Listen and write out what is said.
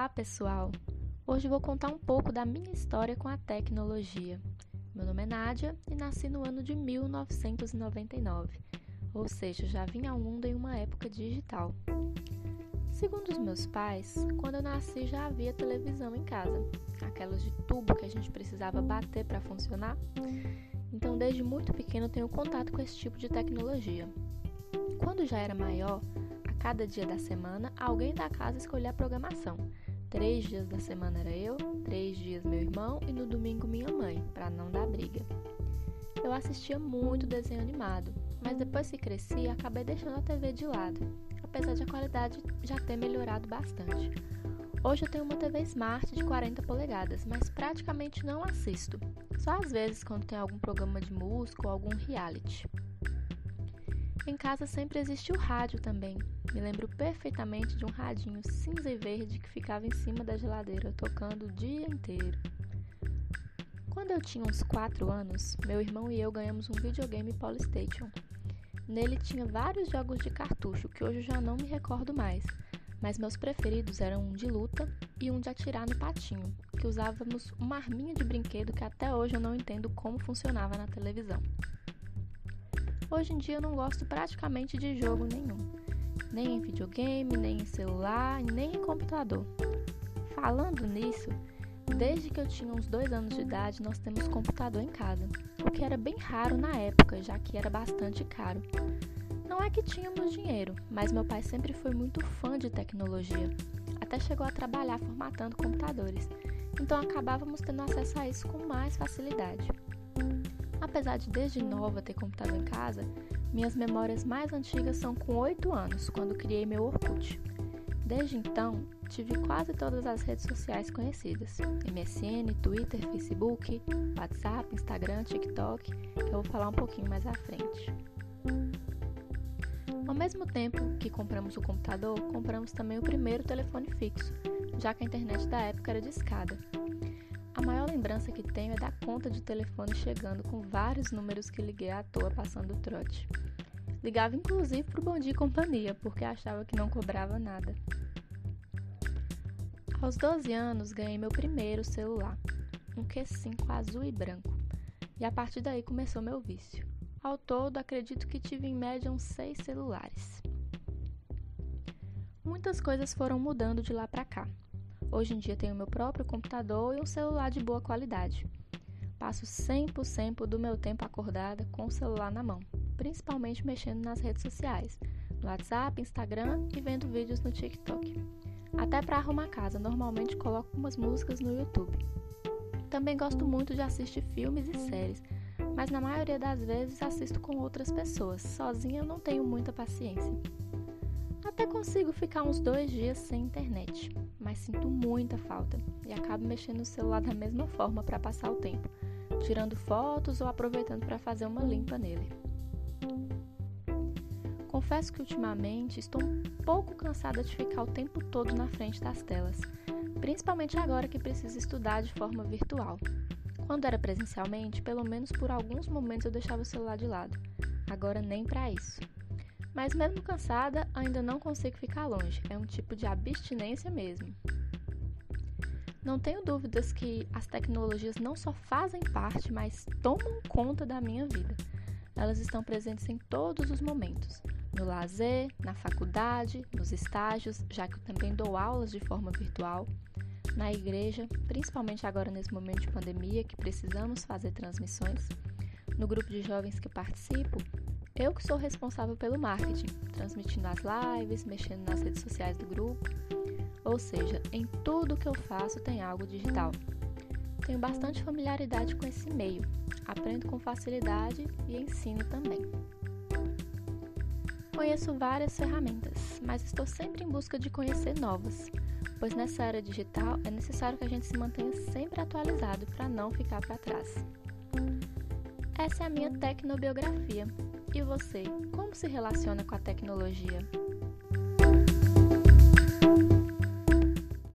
Olá, pessoal! Hoje vou contar um pouco da minha história com a tecnologia. Meu nome é Nádia e nasci no ano de 1999, ou seja, já vim ao mundo em uma época digital. Segundo os meus pais, quando eu nasci já havia televisão em casa, aquelas de tubo que a gente precisava bater para funcionar. Então, desde muito pequeno, tenho contato com esse tipo de tecnologia. Quando já era maior, a cada dia da semana, alguém da casa escolhia a programação. Três dias da semana era eu, três dias meu irmão e no domingo minha mãe, para não dar briga. Eu assistia muito desenho animado, mas depois que cresci, acabei deixando a TV de lado, apesar de a qualidade já ter melhorado bastante. Hoje eu tenho uma TV Smart de 40 polegadas, mas praticamente não assisto, só às vezes quando tem algum programa de música ou algum reality. Em casa sempre existe o rádio também. Me lembro perfeitamente de um radinho cinza e verde que ficava em cima da geladeira, tocando o dia inteiro. Quando eu tinha uns 4 anos, meu irmão e eu ganhamos um videogame Polystation. Nele tinha vários jogos de cartucho que hoje já não me recordo mais, mas meus preferidos eram um de luta e um de atirar no patinho, que usávamos uma arminha de brinquedo que até hoje eu não entendo como funcionava na televisão. Hoje em dia eu não gosto praticamente de jogo nenhum, nem em videogame, nem em celular, nem em computador. Falando nisso, desde que eu tinha uns dois anos de idade, nós temos computador em casa, o que era bem raro na época, já que era bastante caro. Não é que tínhamos dinheiro, mas meu pai sempre foi muito fã de tecnologia, até chegou a trabalhar formatando computadores, então acabávamos tendo acesso a isso com mais facilidade. Apesar de desde nova ter computador em casa, minhas memórias mais antigas são com 8 anos, quando criei meu Orkut. Desde então, tive quase todas as redes sociais conhecidas: MSN, Twitter, Facebook, WhatsApp, Instagram, TikTok, que eu vou falar um pouquinho mais à frente. Ao mesmo tempo que compramos o computador, compramos também o primeiro telefone fixo, já que a internet da época era de escada. A maior lembrança que tenho é da conta de telefone chegando com vários números que liguei à toa passando o trote. Ligava inclusive para o Bom Dia e Companhia, porque achava que não cobrava nada. Aos 12 anos ganhei meu primeiro celular, um Q5 azul e branco, e a partir daí começou meu vício. Ao todo, acredito que tive em média uns seis celulares. Muitas coisas foram mudando de lá para cá. Hoje em dia tenho meu próprio computador e um celular de boa qualidade. Passo 100% do meu tempo acordada com o celular na mão, principalmente mexendo nas redes sociais, no WhatsApp, Instagram e vendo vídeos no TikTok. Até para arrumar casa, normalmente coloco umas músicas no YouTube. Também gosto muito de assistir filmes e séries, mas na maioria das vezes assisto com outras pessoas. Sozinha não tenho muita paciência. Até consigo ficar uns dois dias sem internet, mas sinto muita falta e acabo mexendo no celular da mesma forma para passar o tempo, tirando fotos ou aproveitando para fazer uma limpa nele. Confesso que ultimamente estou um pouco cansada de ficar o tempo todo na frente das telas, principalmente agora que preciso estudar de forma virtual. Quando era presencialmente, pelo menos por alguns momentos eu deixava o celular de lado. Agora nem para isso. Mas mesmo cansada, ainda não consigo ficar longe. É um tipo de abstinência mesmo. Não tenho dúvidas que as tecnologias não só fazem parte, mas tomam conta da minha vida. Elas estão presentes em todos os momentos, no lazer, na faculdade, nos estágios, já que eu também dou aulas de forma virtual, na igreja, principalmente agora nesse momento de pandemia que precisamos fazer transmissões, no grupo de jovens que participo, eu que sou responsável pelo marketing, transmitindo as lives, mexendo nas redes sociais do grupo. Ou seja, em tudo que eu faço tem algo digital. Tenho bastante familiaridade com esse meio, aprendo com facilidade e ensino também. Conheço várias ferramentas, mas estou sempre em busca de conhecer novas, pois nessa era digital é necessário que a gente se mantenha sempre atualizado para não ficar para trás. Essa é a minha tecnobiografia. E você, como se relaciona com a tecnologia?